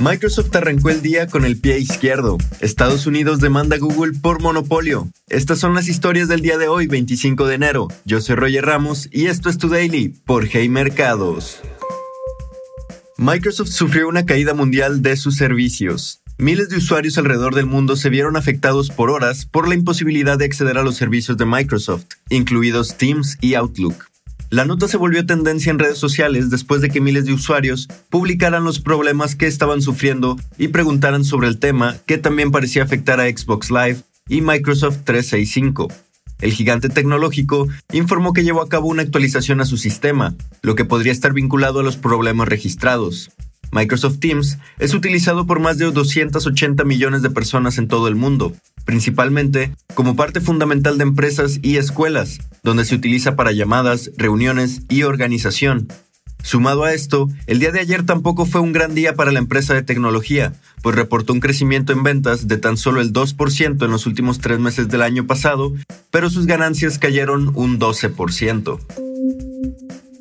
Microsoft arrancó el día con el pie izquierdo. Estados Unidos demanda a Google por monopolio. Estas son las historias del día de hoy, 25 de enero. Yo soy Roger Ramos y esto es Tu Daily por Hey Mercados. Microsoft sufrió una caída mundial de sus servicios. Miles de usuarios alrededor del mundo se vieron afectados por horas por la imposibilidad de acceder a los servicios de Microsoft, incluidos Teams y Outlook. La nota se volvió tendencia en redes sociales después de que miles de usuarios publicaran los problemas que estaban sufriendo y preguntaran sobre el tema que también parecía afectar a Xbox Live y Microsoft 365. El gigante tecnológico informó que llevó a cabo una actualización a su sistema, lo que podría estar vinculado a los problemas registrados. Microsoft Teams es utilizado por más de 280 millones de personas en todo el mundo, principalmente como parte fundamental de empresas y escuelas, donde se utiliza para llamadas, reuniones y organización. Sumado a esto, el día de ayer tampoco fue un gran día para la empresa de tecnología, pues reportó un crecimiento en ventas de tan solo el 2% en los últimos tres meses del año pasado, pero sus ganancias cayeron un 12%.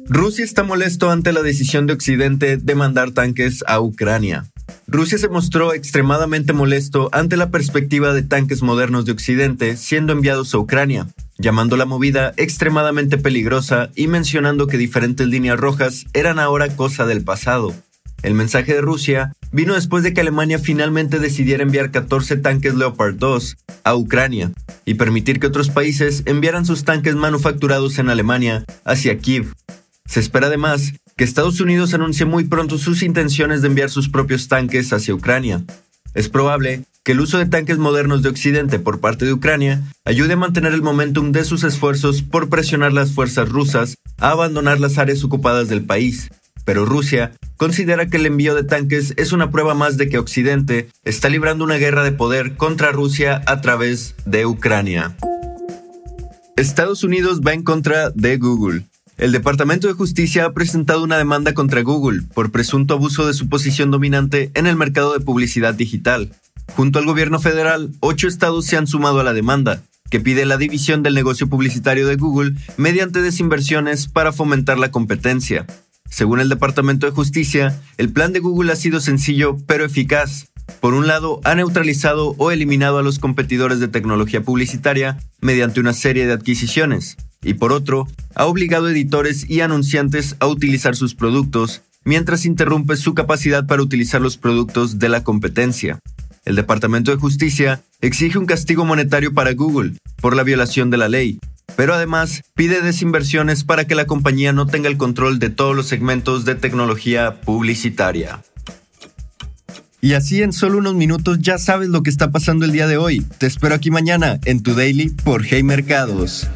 Rusia está molesto ante la decisión de Occidente de mandar tanques a Ucrania. Rusia se mostró extremadamente molesto ante la perspectiva de tanques modernos de Occidente siendo enviados a Ucrania, llamando la movida extremadamente peligrosa y mencionando que diferentes líneas rojas eran ahora cosa del pasado. El mensaje de Rusia vino después de que Alemania finalmente decidiera enviar 14 tanques Leopard 2 a Ucrania y permitir que otros países enviaran sus tanques manufacturados en Alemania hacia Kiev. Se espera además que Estados Unidos anuncie muy pronto sus intenciones de enviar sus propios tanques hacia Ucrania. Es probable que el uso de tanques modernos de Occidente por parte de Ucrania ayude a mantener el momentum de sus esfuerzos por presionar las fuerzas rusas a abandonar las áreas ocupadas del país. Pero Rusia considera que el envío de tanques es una prueba más de que Occidente está librando una guerra de poder contra Rusia a través de Ucrania. Estados Unidos va en contra de Google. El Departamento de Justicia ha presentado una demanda contra Google por presunto abuso de su posición dominante en el mercado de publicidad digital. Junto al gobierno federal, ocho estados se han sumado a la demanda, que pide la división del negocio publicitario de Google mediante desinversiones para fomentar la competencia. Según el Departamento de Justicia, el plan de Google ha sido sencillo pero eficaz. Por un lado, ha neutralizado o eliminado a los competidores de tecnología publicitaria mediante una serie de adquisiciones y por otro, ha obligado a editores y anunciantes a utilizar sus productos, mientras interrumpe su capacidad para utilizar los productos de la competencia. El Departamento de Justicia exige un castigo monetario para Google por la violación de la ley, pero además pide desinversiones para que la compañía no tenga el control de todos los segmentos de tecnología publicitaria. Y así en solo unos minutos ya sabes lo que está pasando el día de hoy. Te espero aquí mañana en tu daily por Hey Mercados.